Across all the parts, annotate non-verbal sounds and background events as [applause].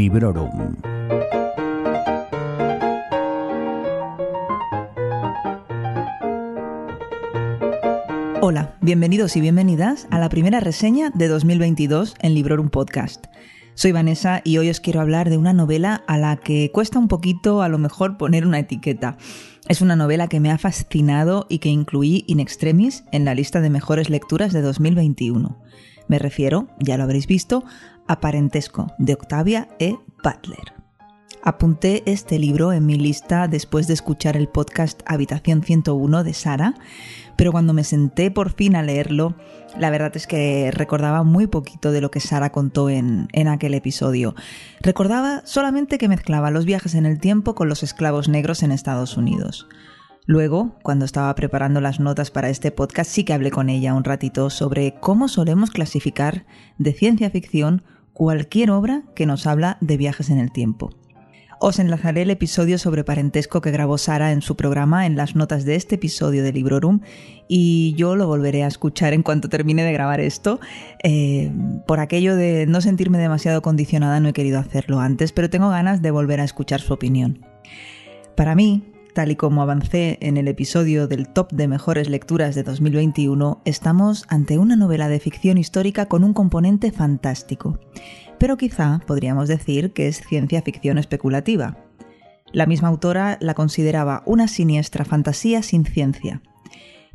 Librorum. Hola, bienvenidos y bienvenidas a la primera reseña de 2022 en Librorum Podcast. Soy Vanessa y hoy os quiero hablar de una novela a la que cuesta un poquito a lo mejor poner una etiqueta. Es una novela que me ha fascinado y que incluí in extremis en la lista de mejores lecturas de 2021. Me refiero, ya lo habréis visto, a Parentesco, de Octavia E. Butler. Apunté este libro en mi lista después de escuchar el podcast Habitación 101 de Sara, pero cuando me senté por fin a leerlo, la verdad es que recordaba muy poquito de lo que Sara contó en, en aquel episodio. Recordaba solamente que mezclaba los viajes en el tiempo con los esclavos negros en Estados Unidos. Luego, cuando estaba preparando las notas para este podcast, sí que hablé con ella un ratito sobre cómo solemos clasificar de ciencia ficción cualquier obra que nos habla de viajes en el tiempo. Os enlazaré el episodio sobre parentesco que grabó Sara en su programa en las notas de este episodio de Librorum y yo lo volveré a escuchar en cuanto termine de grabar esto. Eh, por aquello de no sentirme demasiado condicionada no he querido hacerlo antes, pero tengo ganas de volver a escuchar su opinión. Para mí, tal y como avancé en el episodio del top de mejores lecturas de 2021, estamos ante una novela de ficción histórica con un componente fantástico pero quizá podríamos decir que es ciencia ficción especulativa. La misma autora la consideraba una siniestra fantasía sin ciencia.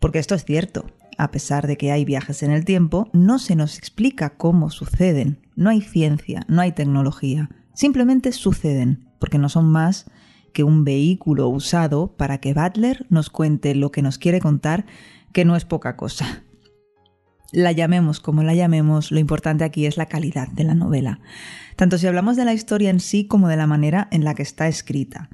Porque esto es cierto, a pesar de que hay viajes en el tiempo, no se nos explica cómo suceden, no hay ciencia, no hay tecnología, simplemente suceden, porque no son más que un vehículo usado para que Butler nos cuente lo que nos quiere contar, que no es poca cosa la llamemos como la llamemos, lo importante aquí es la calidad de la novela, tanto si hablamos de la historia en sí como de la manera en la que está escrita.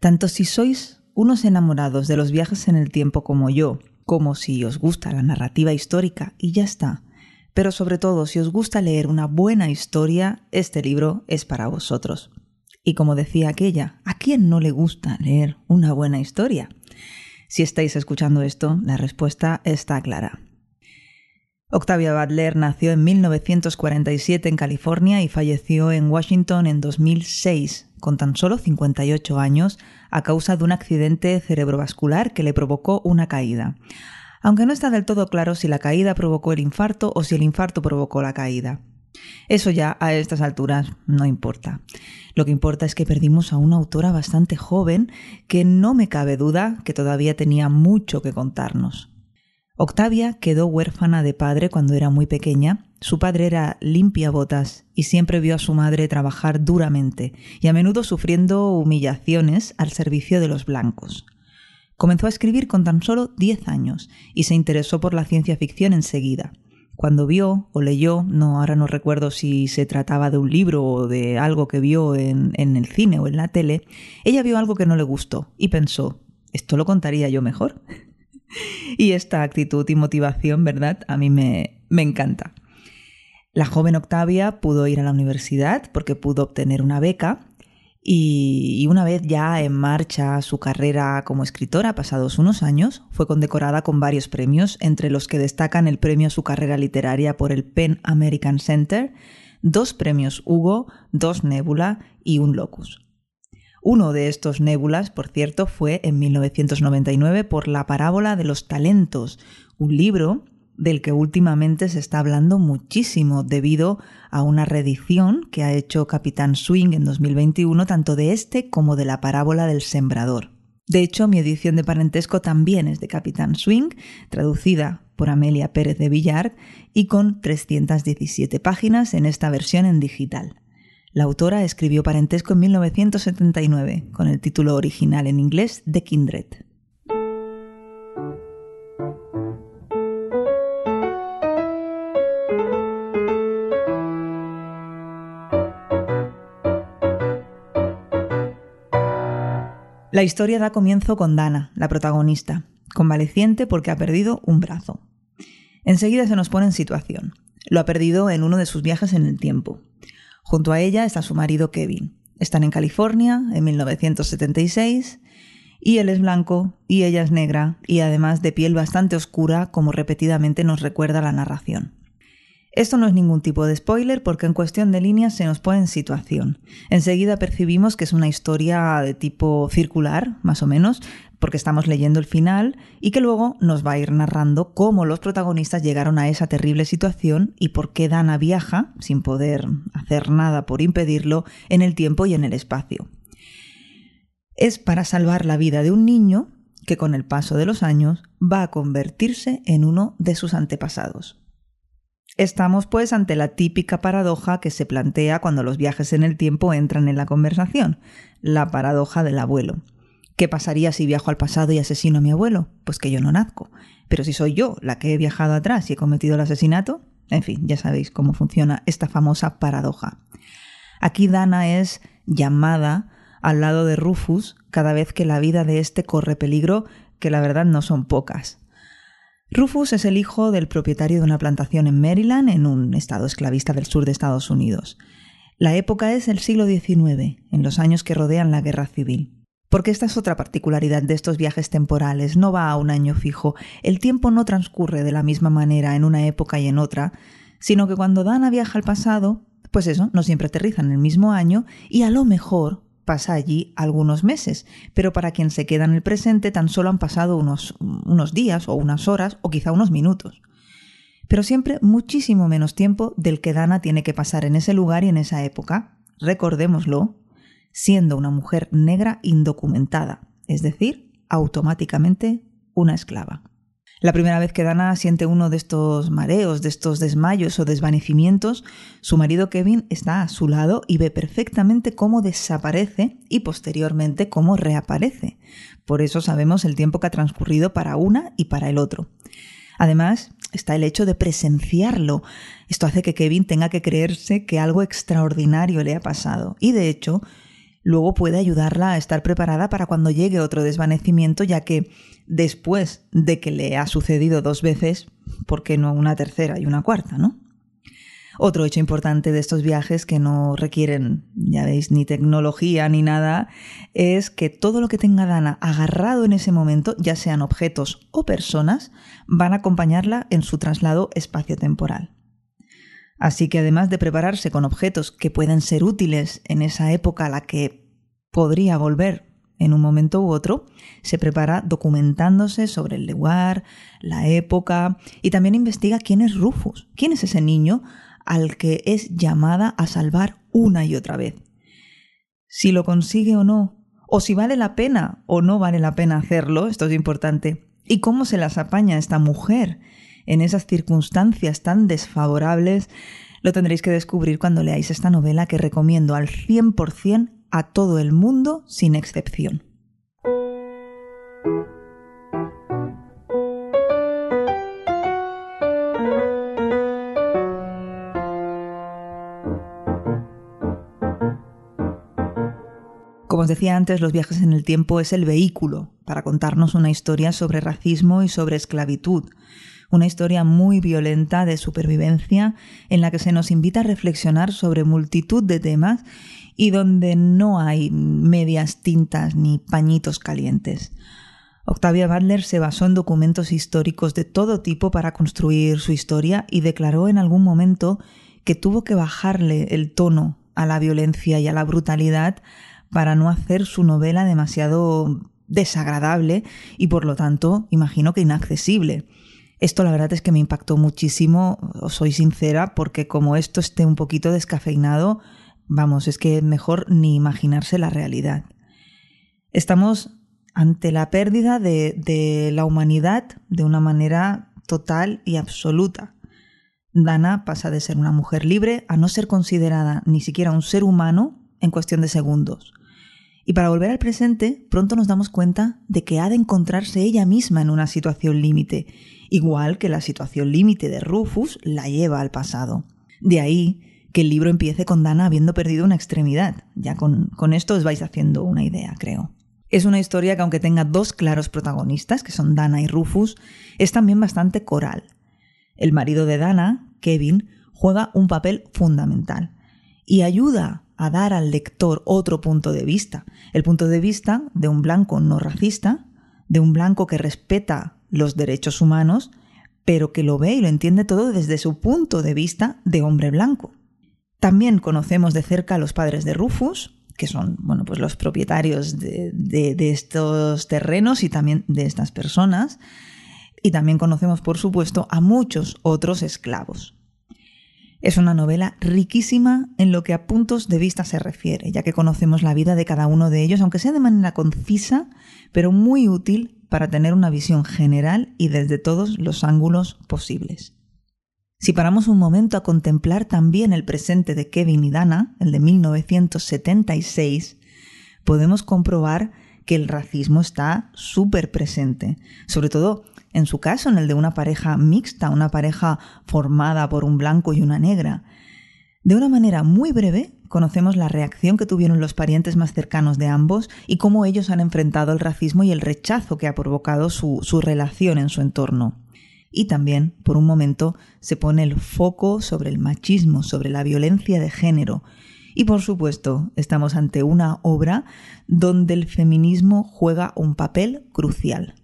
Tanto si sois unos enamorados de los viajes en el tiempo como yo, como si os gusta la narrativa histórica y ya está. Pero sobre todo, si os gusta leer una buena historia, este libro es para vosotros. Y como decía aquella, ¿a quién no le gusta leer una buena historia? Si estáis escuchando esto, la respuesta está clara. Octavia Butler nació en 1947 en California y falleció en Washington en 2006, con tan solo 58 años, a causa de un accidente cerebrovascular que le provocó una caída. Aunque no está del todo claro si la caída provocó el infarto o si el infarto provocó la caída. Eso ya a estas alturas no importa. Lo que importa es que perdimos a una autora bastante joven que no me cabe duda que todavía tenía mucho que contarnos. Octavia quedó huérfana de padre cuando era muy pequeña. Su padre era limpia botas y siempre vio a su madre trabajar duramente y a menudo sufriendo humillaciones al servicio de los blancos. Comenzó a escribir con tan solo 10 años y se interesó por la ciencia ficción enseguida. Cuando vio o leyó, no ahora no recuerdo si se trataba de un libro o de algo que vio en, en el cine o en la tele, ella vio algo que no le gustó y pensó, esto lo contaría yo mejor. [laughs] y esta actitud y motivación, ¿verdad? A mí me, me encanta. La joven Octavia pudo ir a la universidad porque pudo obtener una beca y, una vez ya en marcha su carrera como escritora, pasados unos años, fue condecorada con varios premios, entre los que destacan el premio a su carrera literaria por el Penn American Center, dos premios Hugo, dos Nebula y un Locus. Uno de estos nébulas, por cierto, fue en 1999 por La parábola de los talentos, un libro del que últimamente se está hablando muchísimo debido a una reedición que ha hecho Capitán Swing en 2021 tanto de este como de la parábola del sembrador. De hecho, mi edición de parentesco también es de Capitán Swing, traducida por Amelia Pérez de Villar y con 317 páginas en esta versión en digital. La autora escribió Parentesco en 1979, con el título original en inglés de Kindred. La historia da comienzo con Dana, la protagonista, convaleciente porque ha perdido un brazo. Enseguida se nos pone en situación. Lo ha perdido en uno de sus viajes en el tiempo. Junto a ella está su marido Kevin. Están en California en 1976 y él es blanco y ella es negra y además de piel bastante oscura como repetidamente nos recuerda la narración. Esto no es ningún tipo de spoiler porque en cuestión de líneas se nos pone en situación. Enseguida percibimos que es una historia de tipo circular, más o menos, porque estamos leyendo el final y que luego nos va a ir narrando cómo los protagonistas llegaron a esa terrible situación y por qué Dana viaja, sin poder hacer nada por impedirlo, en el tiempo y en el espacio. Es para salvar la vida de un niño que con el paso de los años va a convertirse en uno de sus antepasados. Estamos pues ante la típica paradoja que se plantea cuando los viajes en el tiempo entran en la conversación, la paradoja del abuelo. ¿Qué pasaría si viajo al pasado y asesino a mi abuelo? Pues que yo no nazco. Pero si soy yo la que he viajado atrás y he cometido el asesinato, en fin, ya sabéis cómo funciona esta famosa paradoja. Aquí Dana es llamada al lado de Rufus cada vez que la vida de éste corre peligro, que la verdad no son pocas. Rufus es el hijo del propietario de una plantación en Maryland, en un estado esclavista del sur de Estados Unidos. La época es el siglo XIX, en los años que rodean la guerra civil. Porque esta es otra particularidad de estos viajes temporales, no va a un año fijo, el tiempo no transcurre de la misma manera en una época y en otra, sino que cuando Dana viaja al pasado, pues eso, no siempre aterriza en el mismo año y a lo mejor pasa allí algunos meses, pero para quien se queda en el presente tan solo han pasado unos, unos días o unas horas o quizá unos minutos. Pero siempre muchísimo menos tiempo del que Dana tiene que pasar en ese lugar y en esa época, recordémoslo, siendo una mujer negra indocumentada, es decir, automáticamente una esclava. La primera vez que Dana siente uno de estos mareos, de estos desmayos o desvanecimientos, su marido Kevin está a su lado y ve perfectamente cómo desaparece y posteriormente cómo reaparece. Por eso sabemos el tiempo que ha transcurrido para una y para el otro. Además, está el hecho de presenciarlo. Esto hace que Kevin tenga que creerse que algo extraordinario le ha pasado. Y de hecho, luego puede ayudarla a estar preparada para cuando llegue otro desvanecimiento, ya que después de que le ha sucedido dos veces, ¿por qué no una tercera y una cuarta, no? Otro hecho importante de estos viajes que no requieren, ya veis, ni tecnología ni nada, es que todo lo que tenga Dana agarrado en ese momento, ya sean objetos o personas, van a acompañarla en su traslado espacio-temporal. Así que además de prepararse con objetos que pueden ser útiles en esa época a la que podría volver en un momento u otro, se prepara documentándose sobre el lugar, la época y también investiga quién es Rufus, quién es ese niño al que es llamada a salvar una y otra vez. Si lo consigue o no, o si vale la pena o no vale la pena hacerlo, esto es importante, y cómo se las apaña esta mujer en esas circunstancias tan desfavorables, lo tendréis que descubrir cuando leáis esta novela que recomiendo al 100% a todo el mundo sin excepción. Como os decía antes, los viajes en el tiempo es el vehículo para contarnos una historia sobre racismo y sobre esclavitud, una historia muy violenta de supervivencia en la que se nos invita a reflexionar sobre multitud de temas y donde no hay medias tintas ni pañitos calientes. Octavia Butler se basó en documentos históricos de todo tipo para construir su historia y declaró en algún momento que tuvo que bajarle el tono a la violencia y a la brutalidad para no hacer su novela demasiado desagradable y por lo tanto imagino que inaccesible. Esto la verdad es que me impactó muchísimo, os soy sincera, porque como esto esté un poquito descafeinado, vamos, es que mejor ni imaginarse la realidad. Estamos ante la pérdida de, de la humanidad de una manera total y absoluta. Dana pasa de ser una mujer libre a no ser considerada ni siquiera un ser humano en cuestión de segundos. Y para volver al presente, pronto nos damos cuenta de que ha de encontrarse ella misma en una situación límite, igual que la situación límite de Rufus la lleva al pasado. De ahí que el libro empiece con Dana habiendo perdido una extremidad. Ya con, con esto os vais haciendo una idea, creo. Es una historia que aunque tenga dos claros protagonistas, que son Dana y Rufus, es también bastante coral. El marido de Dana, Kevin, juega un papel fundamental y ayuda a dar al lector otro punto de vista, el punto de vista de un blanco no racista, de un blanco que respeta los derechos humanos, pero que lo ve y lo entiende todo desde su punto de vista de hombre blanco. También conocemos de cerca a los padres de Rufus, que son bueno, pues los propietarios de, de estos terrenos y también de estas personas. Y también conocemos, por supuesto, a muchos otros esclavos. Es una novela riquísima en lo que a puntos de vista se refiere, ya que conocemos la vida de cada uno de ellos, aunque sea de manera concisa, pero muy útil para tener una visión general y desde todos los ángulos posibles. Si paramos un momento a contemplar también el presente de Kevin y Dana, el de 1976, podemos comprobar que el racismo está súper presente, sobre todo en su caso, en el de una pareja mixta, una pareja formada por un blanco y una negra. De una manera muy breve, conocemos la reacción que tuvieron los parientes más cercanos de ambos y cómo ellos han enfrentado el racismo y el rechazo que ha provocado su, su relación en su entorno. Y también, por un momento, se pone el foco sobre el machismo, sobre la violencia de género. Y por supuesto, estamos ante una obra donde el feminismo juega un papel crucial.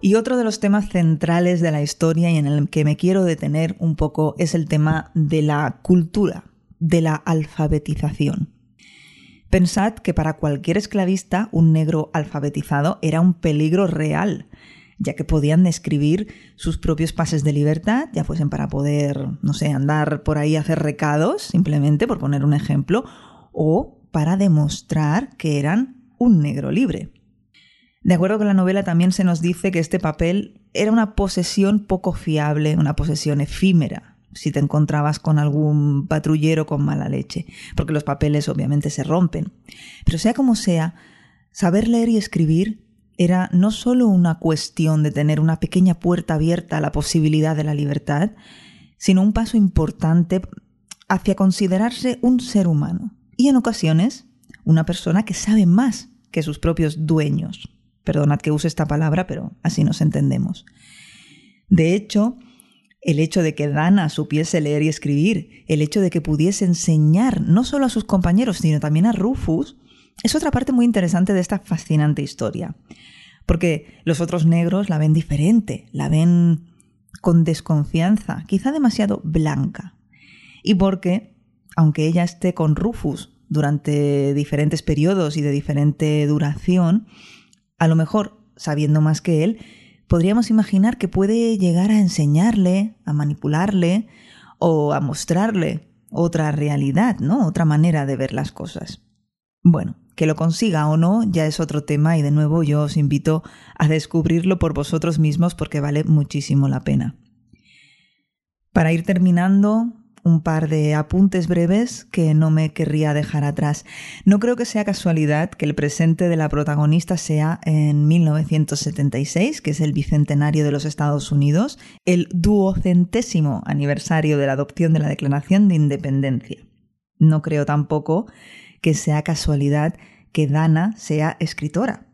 Y otro de los temas centrales de la historia y en el que me quiero detener un poco es el tema de la cultura, de la alfabetización. Pensad que para cualquier esclavista un negro alfabetizado era un peligro real, ya que podían describir sus propios pases de libertad, ya fuesen para poder, no sé, andar por ahí a hacer recados, simplemente por poner un ejemplo, o para demostrar que eran un negro libre. De acuerdo con la novela también se nos dice que este papel era una posesión poco fiable, una posesión efímera, si te encontrabas con algún patrullero con mala leche, porque los papeles obviamente se rompen. Pero sea como sea, saber leer y escribir era no solo una cuestión de tener una pequeña puerta abierta a la posibilidad de la libertad, sino un paso importante hacia considerarse un ser humano y en ocasiones una persona que sabe más que sus propios dueños. Perdonad que use esta palabra, pero así nos entendemos. De hecho, el hecho de que Dana supiese leer y escribir, el hecho de que pudiese enseñar no solo a sus compañeros, sino también a Rufus, es otra parte muy interesante de esta fascinante historia. Porque los otros negros la ven diferente, la ven con desconfianza, quizá demasiado blanca. Y porque, aunque ella esté con Rufus durante diferentes periodos y de diferente duración, a lo mejor, sabiendo más que él, podríamos imaginar que puede llegar a enseñarle, a manipularle o a mostrarle otra realidad, ¿no? Otra manera de ver las cosas. Bueno, que lo consiga o no ya es otro tema y de nuevo yo os invito a descubrirlo por vosotros mismos porque vale muchísimo la pena. Para ir terminando, un par de apuntes breves que no me querría dejar atrás. No creo que sea casualidad que el presente de la protagonista sea en 1976, que es el bicentenario de los Estados Unidos, el duocentésimo aniversario de la adopción de la Declaración de Independencia. No creo tampoco que sea casualidad que Dana sea escritora.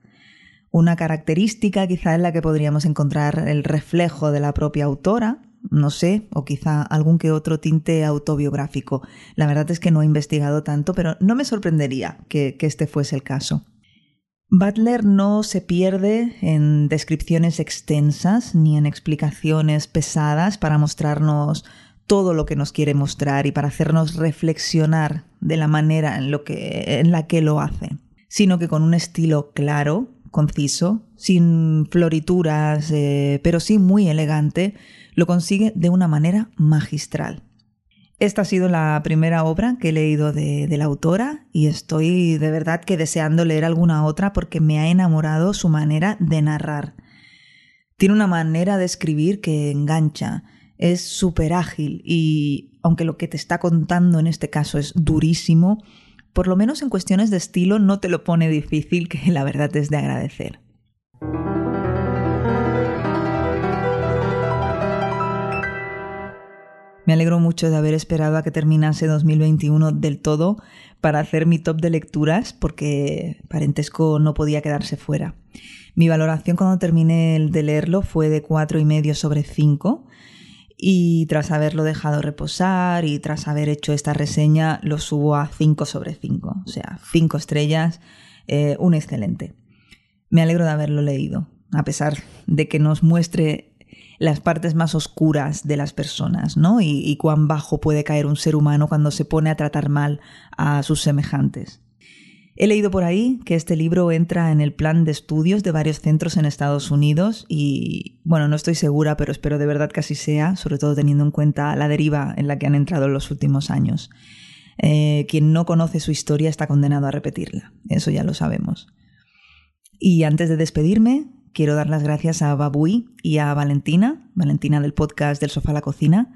Una característica quizá en la que podríamos encontrar el reflejo de la propia autora, no sé, o quizá algún que otro tinte autobiográfico. La verdad es que no he investigado tanto, pero no me sorprendería que, este fuese el caso. Butler no se pierde en descripciones extensas ni en explicaciones pesadas para mostrarnos todo lo que nos quiere mostrar y para hacernos reflexionar de la manera en, lo que, en la que lo hace, sino que con un estilo claro, conciso, sin florituras, eh, pero sí muy elegante, lo consigue de una manera magistral. Esta ha sido la primera obra que he leído de, la autora y estoy de verdad que deseando leer alguna otra porque me ha enamorado su manera de narrar. Tiene una manera de escribir que engancha, es súper ágil y aunque lo que te está contando en este caso es durísimo, por lo menos en cuestiones de estilo no te lo pone difícil, que la verdad es de agradecer. Alegro mucho de haber esperado a que terminase 2021 del todo para hacer mi top de lecturas, porque Parentesco no podía quedarse fuera. Mi valoración cuando terminé de leerlo fue de cuatro y medio sobre 5 y tras haberlo dejado reposar y tras haber hecho esta reseña lo subo a 5 sobre 5, o sea, 5 estrellas, eh, un excelente. Me alegro de haberlo leído, a pesar de que nos muestre las partes más oscuras de las personas, ¿no? Y, cuán bajo puede caer un ser humano cuando se pone a tratar mal a sus semejantes. He leído por ahí que este libro entra en el plan de estudios de varios centros en Estados Unidos y, bueno, no estoy segura, pero espero de verdad que así sea, sobre todo teniendo en cuenta la deriva en la que han entrado en los últimos años. Eh, quien no conoce su historia está condenado a repetirla, eso ya lo sabemos. Y antes de despedirme, quiero dar las gracias a Babui y a Valentina, Valentina del podcast del sofá a la cocina,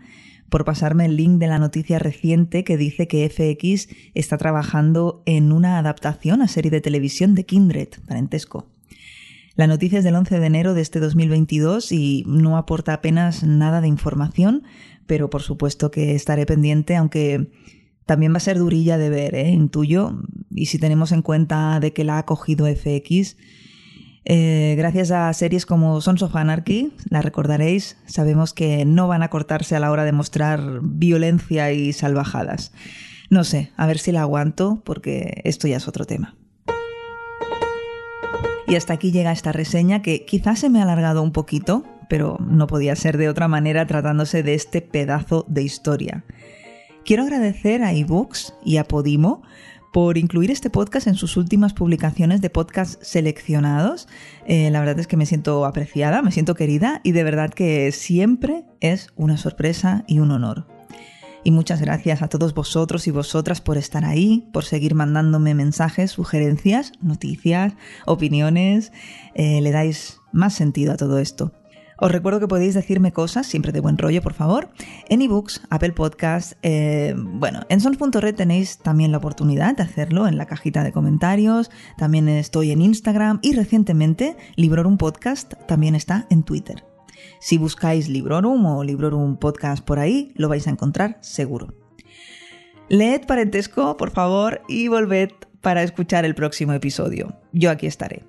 por pasarme el link de la noticia reciente que dice que FX está trabajando en una adaptación a serie de televisión de Kindred, parentesco. La noticia es del 11 de enero de este 2022 y no aporta apenas nada de información, pero por supuesto que estaré pendiente, aunque también va a ser durilla de ver, ¿eh? intuyo, y si tenemos en cuenta de que la ha cogido FX, eh, gracias a series como Sons of Anarchy, la recordaréis, sabemos que no van a cortarse a la hora de mostrar violencia y salvajadas. No sé, a ver si la aguanto, porque esto ya es otro tema. Y hasta aquí llega esta reseña que quizás se me ha alargado un poquito, pero no podía ser de otra manera tratándose de este pedazo de historia. Quiero agradecer a eBooks y a Podimo por incluir este podcast en sus últimas publicaciones de podcast seleccionados. Eh, la verdad es que me siento apreciada, me siento querida y de verdad que siempre es una sorpresa y un honor. Y muchas gracias a todos vosotros y vosotras por estar ahí, por seguir mandándome mensajes, sugerencias, noticias, opiniones. Eh, le dais más sentido a todo esto. Os recuerdo que podéis decirme cosas, siempre de buen rollo, por favor, en ebooks, Apple Podcast. Eh, bueno, en sons.red tenéis también la oportunidad de hacerlo en la cajita de comentarios. También estoy en Instagram y recientemente Librorum Podcast también está en Twitter. Si buscáis Librorum o Librorum Podcast por ahí, lo vais a encontrar seguro. Leed parentesco, por favor, y volved para escuchar el próximo episodio. Yo aquí estaré.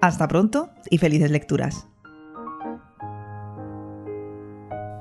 Hasta pronto y felices lecturas.